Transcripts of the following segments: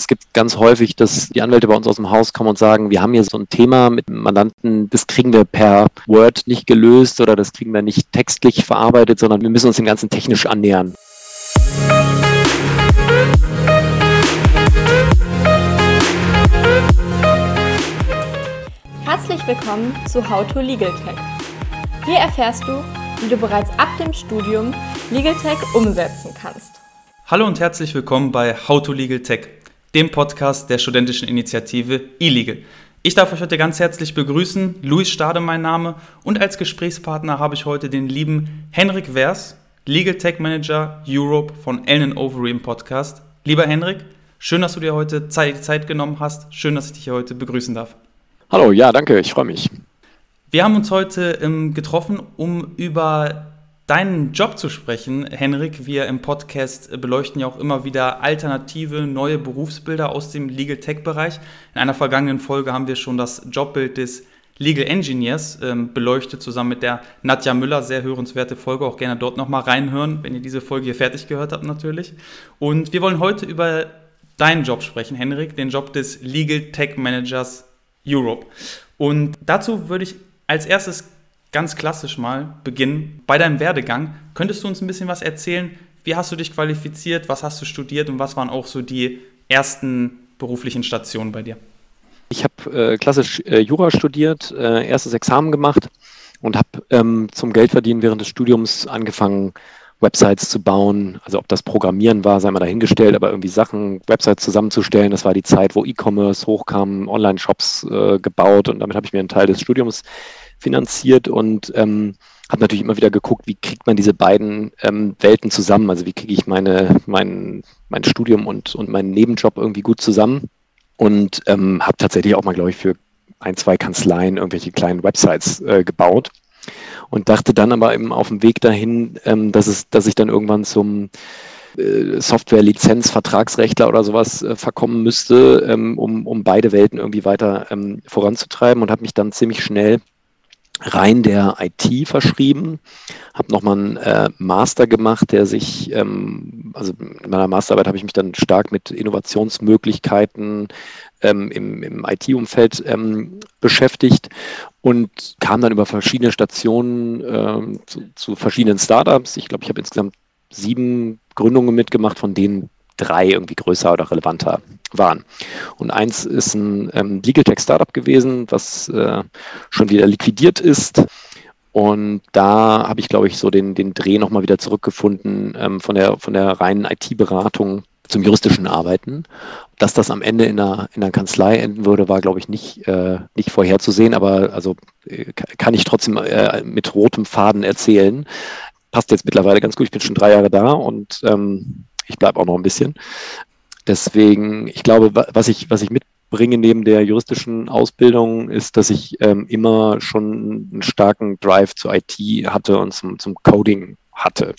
Es gibt ganz häufig, dass die Anwälte bei uns aus dem Haus kommen und sagen, wir haben hier so ein Thema mit Mandanten, das kriegen wir per Word nicht gelöst oder das kriegen wir nicht textlich verarbeitet, sondern wir müssen uns dem Ganzen technisch annähern. Herzlich willkommen zu How to Legal Tech. Hier erfährst du, wie du bereits ab dem Studium Legal Tech umsetzen kannst. Hallo und herzlich willkommen bei How to Legal Tech dem Podcast der studentischen Initiative eLegal. Ich darf euch heute ganz herzlich begrüßen. Luis Stade mein Name und als Gesprächspartner habe ich heute den lieben Henrik Wers, Legal Tech Manager Europe von Ellen Overy im Podcast. Lieber Henrik, schön, dass du dir heute Zeit, Zeit genommen hast. Schön, dass ich dich hier heute begrüßen darf. Hallo, ja, danke, ich freue mich. Wir haben uns heute ähm, getroffen, um über deinen Job zu sprechen, Henrik. Wir im Podcast beleuchten ja auch immer wieder alternative, neue Berufsbilder aus dem Legal Tech-Bereich. In einer vergangenen Folge haben wir schon das Jobbild des Legal Engineers ähm, beleuchtet, zusammen mit der Nadja Müller. Sehr hörenswerte Folge. Auch gerne dort nochmal reinhören, wenn ihr diese Folge hier fertig gehört habt, natürlich. Und wir wollen heute über deinen Job sprechen, Henrik, den Job des Legal Tech Managers Europe. Und dazu würde ich als erstes ganz klassisch mal beginnen. Bei deinem Werdegang, könntest du uns ein bisschen was erzählen? Wie hast du dich qualifiziert? Was hast du studiert? Und was waren auch so die ersten beruflichen Stationen bei dir? Ich habe äh, klassisch äh, Jura studiert, äh, erstes Examen gemacht und habe ähm, zum Geldverdienen während des Studiums angefangen, Websites zu bauen. Also ob das Programmieren war, sei mal dahingestellt, aber irgendwie Sachen, Websites zusammenzustellen. Das war die Zeit, wo E-Commerce hochkam, Online-Shops äh, gebaut und damit habe ich mir einen Teil des Studiums finanziert und ähm, habe natürlich immer wieder geguckt, wie kriegt man diese beiden ähm, Welten zusammen? Also wie kriege ich meine, mein, mein Studium und, und meinen Nebenjob irgendwie gut zusammen? Und ähm, habe tatsächlich auch mal, glaube ich, für ein, zwei Kanzleien irgendwelche kleinen Websites äh, gebaut und dachte dann aber eben auf dem Weg dahin, ähm, dass, es, dass ich dann irgendwann zum äh, Software-Lizenz-Vertragsrechtler oder sowas äh, verkommen müsste, ähm, um, um beide Welten irgendwie weiter ähm, voranzutreiben und habe mich dann ziemlich schnell rein der IT verschrieben, habe nochmal einen äh, Master gemacht, der sich, ähm, also in meiner Masterarbeit habe ich mich dann stark mit Innovationsmöglichkeiten ähm, im, im IT-Umfeld ähm, beschäftigt und kam dann über verschiedene Stationen ähm, zu, zu verschiedenen Startups. Ich glaube, ich habe insgesamt sieben Gründungen mitgemacht, von denen drei irgendwie größer oder relevanter waren. Und eins ist ein ähm, Legal Tech Startup gewesen, was äh, schon wieder liquidiert ist. Und da habe ich, glaube ich, so den, den Dreh nochmal wieder zurückgefunden ähm, von, der, von der reinen IT-Beratung zum juristischen Arbeiten. Dass das am Ende in einer, in einer Kanzlei enden würde, war, glaube ich, nicht, äh, nicht vorherzusehen, aber also äh, kann ich trotzdem äh, mit rotem Faden erzählen. Passt jetzt mittlerweile ganz gut. Ich bin schon drei Jahre da und ähm, ich bleibe auch noch ein bisschen. Deswegen, ich glaube, was ich, was ich mitbringe neben der juristischen Ausbildung, ist, dass ich ähm, immer schon einen starken Drive zur IT hatte und zum, zum Coding hatte.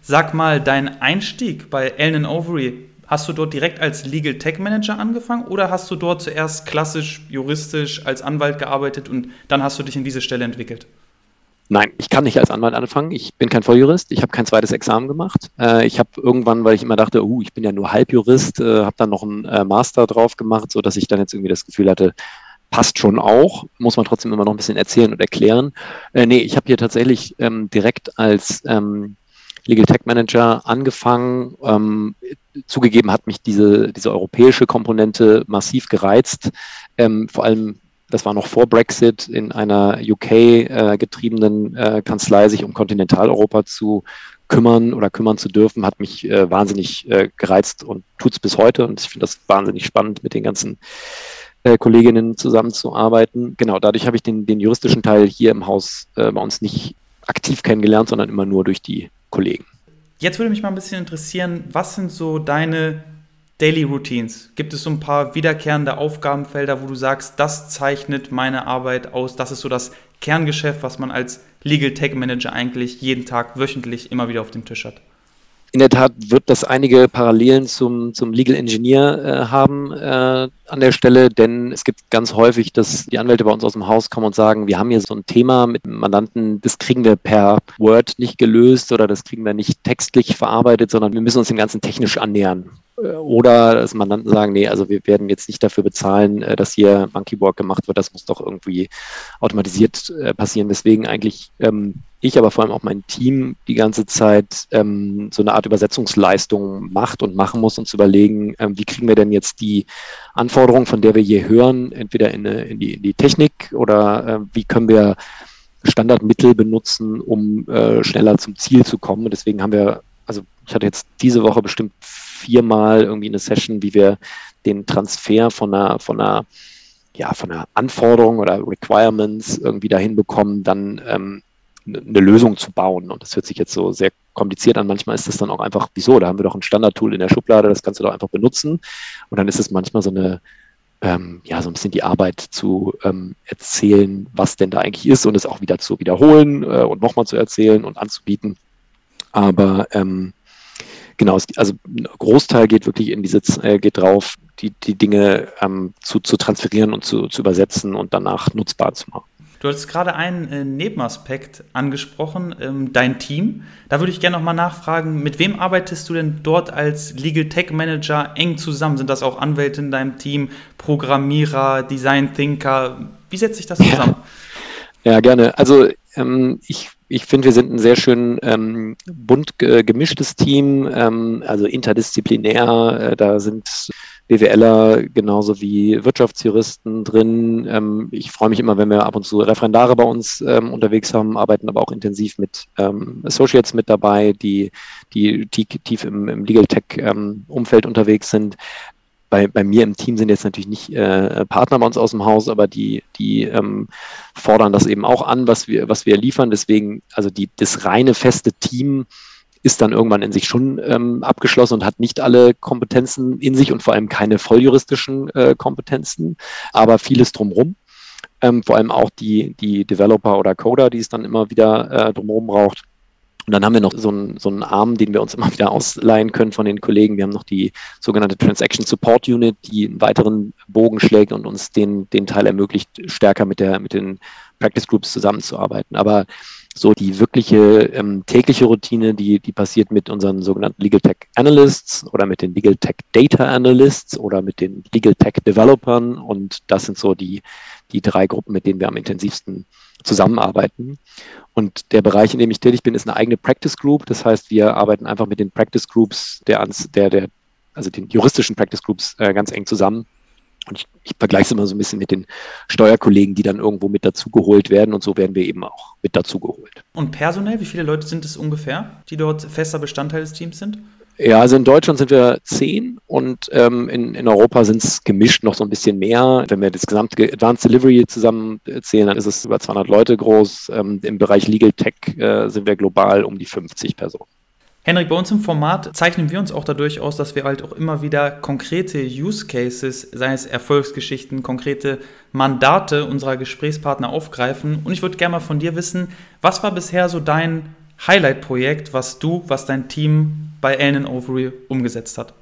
Sag mal, dein Einstieg bei Ellen Overy, hast du dort direkt als Legal Tech Manager angefangen oder hast du dort zuerst klassisch juristisch als Anwalt gearbeitet und dann hast du dich in diese Stelle entwickelt? Nein, ich kann nicht als Anwalt anfangen. Ich bin kein Volljurist. Ich habe kein zweites Examen gemacht. Äh, ich habe irgendwann, weil ich immer dachte, uh, ich bin ja nur Halbjurist, äh, habe dann noch einen äh, Master drauf gemacht, so dass ich dann jetzt irgendwie das Gefühl hatte, passt schon auch. Muss man trotzdem immer noch ein bisschen erzählen und erklären. Äh, nee, ich habe hier tatsächlich ähm, direkt als ähm, Legal Tech Manager angefangen. Ähm, zugegeben hat mich diese, diese europäische Komponente massiv gereizt. Ähm, vor allem das war noch vor Brexit, in einer UK-getriebenen äh, äh, Kanzlei sich um Kontinentaleuropa zu kümmern oder kümmern zu dürfen, hat mich äh, wahnsinnig gereizt und tut es bis heute. Und ich finde das wahnsinnig spannend, mit den ganzen Kolleginnen zusammenzuarbeiten. Genau, dadurch habe ich den, den juristischen Teil hier im Haus bei uns nicht aktiv kennengelernt, sondern immer nur durch die Kollegen. Jetzt würde mich mal ein bisschen interessieren, was sind so deine Daily Routines? Gibt es so ein paar wiederkehrende Aufgabenfelder, wo du sagst, das zeichnet meine Arbeit aus, das ist so das Kerngeschäft, was man als Legal Tech Manager eigentlich jeden Tag, wöchentlich immer wieder auf dem Tisch hat? In der Tat wird das einige Parallelen zum, zum Legal Engineer äh, haben äh, an der Stelle, denn es gibt ganz häufig, dass die Anwälte bei uns aus dem Haus kommen und sagen, wir haben hier so ein Thema mit Mandanten, das kriegen wir per Word nicht gelöst oder das kriegen wir nicht textlich verarbeitet, sondern wir müssen uns dem Ganzen technisch annähern. oder dass Mandanten sagen, nee, also wir werden jetzt nicht dafür bezahlen, äh, dass hier Monkeyboard gemacht wird, das muss doch irgendwie automatisiert äh, passieren. Deswegen eigentlich ähm, ich, aber vor allem auch mein Team die ganze Zeit ähm, so eine Art Übersetzungsleistung macht und machen muss, zu überlegen, ähm, wie kriegen wir denn jetzt die Anforderungen, von der wir hier hören, entweder in, eine, in, die, in die Technik oder äh, wie können wir Standardmittel benutzen, um äh, schneller zum Ziel zu kommen. Und deswegen haben wir, also ich hatte jetzt diese Woche bestimmt viermal irgendwie eine Session, wie wir den Transfer von einer, von einer, ja, von einer Anforderung oder Requirements irgendwie dahin bekommen, dann ähm, eine Lösung zu bauen. Und das hört sich jetzt so sehr kompliziert an. Manchmal ist das dann auch einfach, wieso? Da haben wir doch ein Standardtool in der Schublade, das kannst du doch einfach benutzen. Und dann ist es manchmal so eine, ähm, ja, so ein bisschen die Arbeit zu ähm, erzählen, was denn da eigentlich ist und es auch wieder zu wiederholen äh, und nochmal zu erzählen und anzubieten. Aber ähm, genau, also ein Großteil geht wirklich in diese, äh, geht drauf, die, die Dinge ähm, zu, zu transferieren und zu, zu übersetzen und danach nutzbar zu machen. Du hast gerade einen äh, Nebenaspekt angesprochen, ähm, dein Team. Da würde ich gerne nochmal nachfragen, mit wem arbeitest du denn dort als Legal Tech Manager eng zusammen? Sind das auch Anwälte in deinem Team, Programmierer, Design Thinker? Wie setzt sich das zusammen? Ja, ja gerne. Also ähm, ich ich finde, wir sind ein sehr schön ähm, bunt äh, gemischtes Team, ähm, also interdisziplinär. Äh, da sind BWLer genauso wie Wirtschaftsjuristen drin. Ähm, ich freue mich immer, wenn wir ab und zu Referendare bei uns ähm, unterwegs haben, arbeiten aber auch intensiv mit ähm, Associates mit dabei, die, die tief im, im Legal Tech-Umfeld ähm, unterwegs sind bei, bei mir im Team sind jetzt natürlich nicht äh, Partner bei uns aus dem Haus, aber die, die ähm, fordern das eben auch an, was wir, was wir liefern. Deswegen, also die, das reine feste Team ist dann irgendwann in sich schon ähm, abgeschlossen und hat nicht alle Kompetenzen in sich und vor allem keine volljuristischen äh, Kompetenzen, aber vieles drumherum. Ähm, vor allem auch die, die Developer oder Coder, die es dann immer wieder äh, drumherum braucht. Und dann haben wir noch so einen, so einen Arm, den wir uns immer wieder ausleihen können von den Kollegen. Wir haben noch die sogenannte Transaction Support Unit, die einen weiteren Bogen schlägt und uns den, den Teil ermöglicht, stärker mit, der, mit den Practice Groups zusammenzuarbeiten. Aber so die wirkliche ähm, tägliche Routine, die, die passiert mit unseren sogenannten Legal Tech Analysts oder mit den Legal Tech Data Analysts oder mit den Legal Tech Developern. Und das sind so die, die drei Gruppen, mit denen wir am intensivsten zusammenarbeiten. Und der Bereich, in dem ich tätig bin, ist eine eigene Practice Group. Das heißt, wir arbeiten einfach mit den Practice Groups der, der, der also den juristischen Practice Groups äh, ganz eng zusammen. Und ich, ich vergleiche es immer so ein bisschen mit den Steuerkollegen, die dann irgendwo mit dazugeholt werden. Und so werden wir eben auch mit dazugeholt. Und personell, wie viele Leute sind es ungefähr, die dort fester Bestandteil des Teams sind? Ja, also in Deutschland sind wir zehn und ähm, in, in Europa sind es gemischt noch so ein bisschen mehr. Wenn wir das gesamte Advanced Delivery zusammenzählen, dann ist es über 200 Leute groß. Ähm, Im Bereich Legal Tech äh, sind wir global um die 50 Personen. Henrik, bei uns im Format zeichnen wir uns auch dadurch aus, dass wir halt auch immer wieder konkrete Use Cases, sei es Erfolgsgeschichten, konkrete Mandate unserer Gesprächspartner aufgreifen. Und ich würde gerne mal von dir wissen, was war bisher so dein Highlight-Projekt, was du, was dein Team bei Allen Overy umgesetzt hat?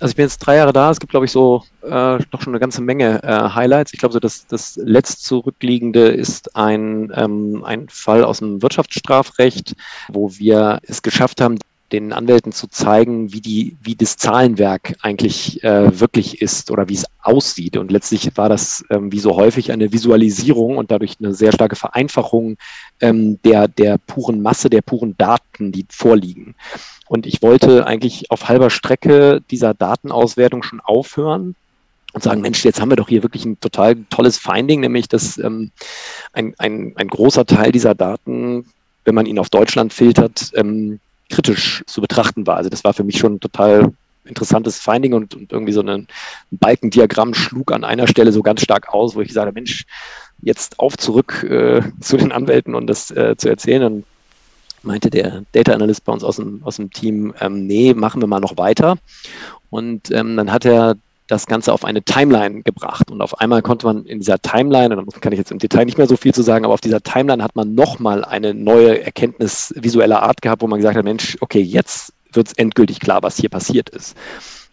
Also ich bin jetzt drei Jahre da. Es gibt, glaube ich, so äh, noch schon eine ganze Menge äh, Highlights. Ich glaube, so das, das letzt zurückliegende ist ein, ähm, ein Fall aus dem Wirtschaftsstrafrecht, wo wir es geschafft haben, den Anwälten zu zeigen, wie die, wie das Zahlenwerk eigentlich äh, wirklich ist oder wie es aussieht. Und letztlich war das ähm, wie so häufig eine Visualisierung und dadurch eine sehr starke Vereinfachung ähm, der, der puren Masse, der puren Daten, die vorliegen. Und ich wollte eigentlich auf halber Strecke dieser Datenauswertung schon aufhören und sagen, Mensch, jetzt haben wir doch hier wirklich ein total tolles Finding, nämlich dass ähm, ein, ein, ein großer Teil dieser Daten, wenn man ihn auf Deutschland filtert, ähm, kritisch zu betrachten war. Also das war für mich schon ein total interessantes Finding und, und irgendwie so ein, Balkendiagramm schlug an einer Stelle so ganz stark aus, wo ich habe, Mensch, jetzt auf zurück äh, zu den Anwälten und das äh, zu erzählen. Dann meinte der Data Analyst bei uns aus dem, aus dem Team, ähm, nee, machen wir mal noch weiter. Und ähm, dann hat er das Ganze auf eine Timeline gebracht. Und auf einmal konnte man in dieser Timeline, und da kann ich jetzt im Detail nicht mehr so viel zu sagen, aber auf dieser Timeline hat man nochmal eine neue Erkenntnis visueller Art gehabt, wo man gesagt hat, Mensch, okay, jetzt wird es endgültig klar, was hier passiert ist.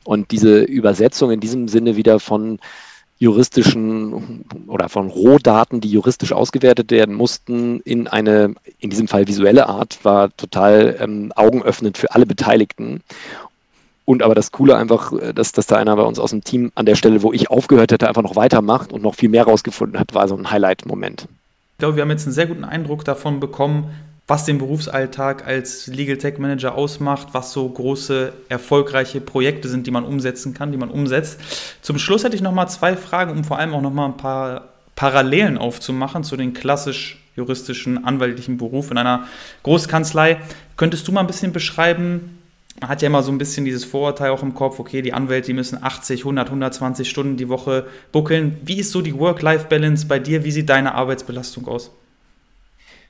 Und diese Übersetzung in diesem Sinne wieder von juristischen oder von Rohdaten, die juristisch ausgewertet werden mussten, in eine, in diesem Fall visuelle Art, war total ähm, augenöffnend für alle Beteiligten. Und aber das Coole einfach, äh, dass, dass da einer bei uns aus dem Team an der Stelle, wo ich aufgehört hätte, einfach noch weitermacht und noch viel mehr rausgefunden hat, war so ein Highlight-Moment. Ich glaube, wir haben jetzt einen sehr guten Eindruck davon bekommen, was den Berufsalltag als Legal Tech Manager ausmacht, was so große, erfolgreiche Projekte sind, die man umsetzen kann, die man umsetzt. Zum Schluss hätte ich noch mal zwei Fragen, um vor allem auch noch mal ein paar Parallelen aufzumachen zu den klassisch juristischen, anwaltlichen Beruf in einer Großkanzlei. Könntest du mal ein bisschen beschreiben, man hat ja immer so ein bisschen dieses Vorurteil auch im Kopf, okay, die Anwälte, die müssen 80, 100, 120 Stunden die Woche buckeln. Wie ist so die Work-Life-Balance bei dir? Wie sieht deine Arbeitsbelastung aus?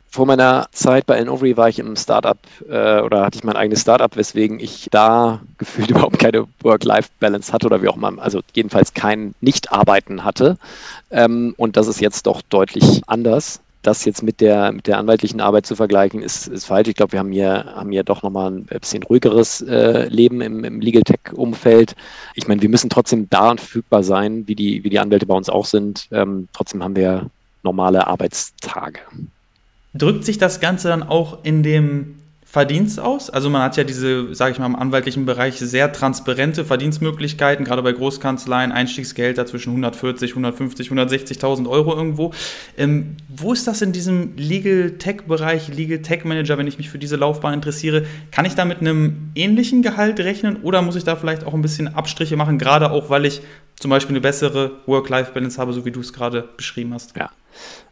Vor meiner Zeit bei Enovery war ich im Startup äh, oder hatte ich mein eigenes Startup, weswegen ich da gefühlt überhaupt keine Work-Life-Balance hatte oder wie auch immer, also jedenfalls kein Nicht-Arbeiten hatte. Ähm, und das ist jetzt doch deutlich anders das jetzt mit der, mit der anwaltlichen Arbeit zu vergleichen, ist, ist falsch. Ich glaube, wir haben hier, haben hier doch nochmal ein bisschen ruhigeres äh, Leben im, im Legal Tech-Umfeld. Ich meine, wir müssen trotzdem da verfügbar sein, wie die, wie die Anwälte bei uns auch sind. Ähm, trotzdem haben wir normale Arbeitstage. Drückt sich das Ganze dann auch in dem Verdienst aus. Also man hat ja diese, sage ich mal, im anwaltlichen Bereich sehr transparente Verdienstmöglichkeiten, gerade bei Großkanzleien, Einstiegsgelder zwischen 140, 150, 160.000 Euro irgendwo. Ähm, wo ist das in diesem Legal Tech-Bereich, Legal Tech Manager, wenn ich mich für diese Laufbahn interessiere? Kann ich da mit einem ähnlichen Gehalt rechnen oder muss ich da vielleicht auch ein bisschen Abstriche machen, gerade auch, weil ich zum Beispiel eine bessere Work-Life-Balance habe, so wie du es gerade beschrieben hast? Ja.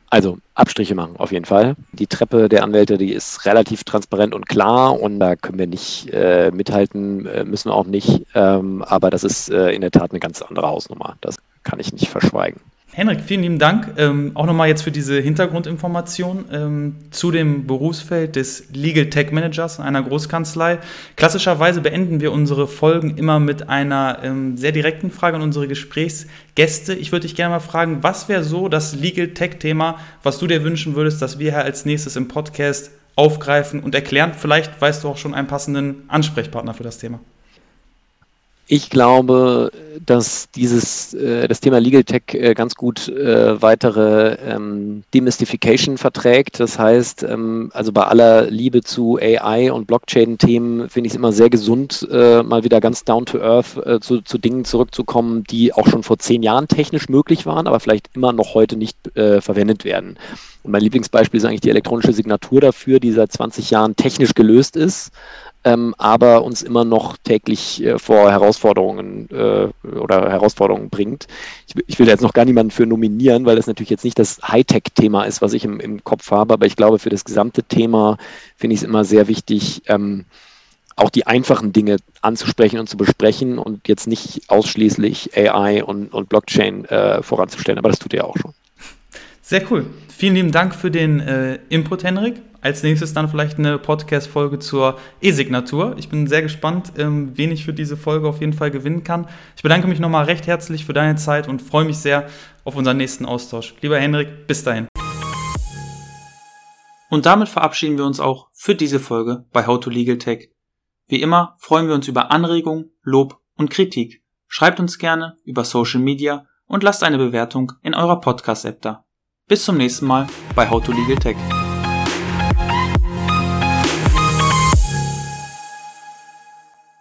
Also Abstriche machen, auf jeden Fall. Die Treppe der Anwälte, die ist relativ transparent und klar und da können wir nicht äh, mithalten, äh, müssen wir auch nicht. Ähm, aber das ist äh, in der Tat eine ganz andere Hausnummer. Das kann ich nicht verschweigen. Henrik, vielen lieben Dank. Ähm, auch nochmal jetzt für diese Hintergrundinformation ähm, zu dem Berufsfeld des Legal Tech Managers einer Großkanzlei. Klassischerweise beenden wir unsere Folgen immer mit einer ähm, sehr direkten Frage an unsere Gesprächsgäste. Ich würde dich gerne mal fragen, was wäre so das Legal Tech Thema, was du dir wünschen würdest, dass wir hier als nächstes im Podcast aufgreifen und erklären? Vielleicht weißt du auch schon einen passenden Ansprechpartner für das Thema. Ich glaube, dass dieses äh, das Thema Legal Tech äh, ganz gut äh, weitere ähm, Demystification verträgt. Das heißt, ähm, also bei aller Liebe zu AI und Blockchain-Themen finde ich es immer sehr gesund, äh, mal wieder ganz down to earth äh, zu, zu, Dingen zurückzukommen, die auch schon vor zehn Jahren technisch möglich waren, aber vielleicht immer noch heute nicht äh, verwendet werden. Und mein Lieblingsbeispiel ist eigentlich die elektronische Signatur dafür, die seit 20 Jahren technisch gelöst ist ähm, aber uns immer noch täglich äh, vor Herausforderungen äh, oder Herausforderungen bringt. Ich, ich, will jetzt noch gar niemanden für nominieren, weil das natürlich jetzt nicht das Hightech-Thema ist, was ich im, im, Kopf habe, aber ich glaube, für das gesamte Thema finde ich es immer sehr wichtig, ähm, auch die einfachen Dinge anzusprechen und zu besprechen und jetzt nicht ausschließlich AI und, und Blockchain äh, voranzustellen, aber das tut ihr auch schon. Sehr cool. Vielen lieben Dank für den äh, Input, Henrik. Als nächstes dann vielleicht eine Podcast-Folge zur E-Signatur. Ich bin sehr gespannt, ähm, wen ich für diese Folge auf jeden Fall gewinnen kann. Ich bedanke mich nochmal recht herzlich für deine Zeit und freue mich sehr auf unseren nächsten Austausch. Lieber Henrik, bis dahin. Und damit verabschieden wir uns auch für diese Folge bei How to Legal Tech. Wie immer freuen wir uns über Anregungen, Lob und Kritik. Schreibt uns gerne über Social Media und lasst eine Bewertung in eurer Podcast-App da. Bis zum nächsten Mal bei How to Legal Tech.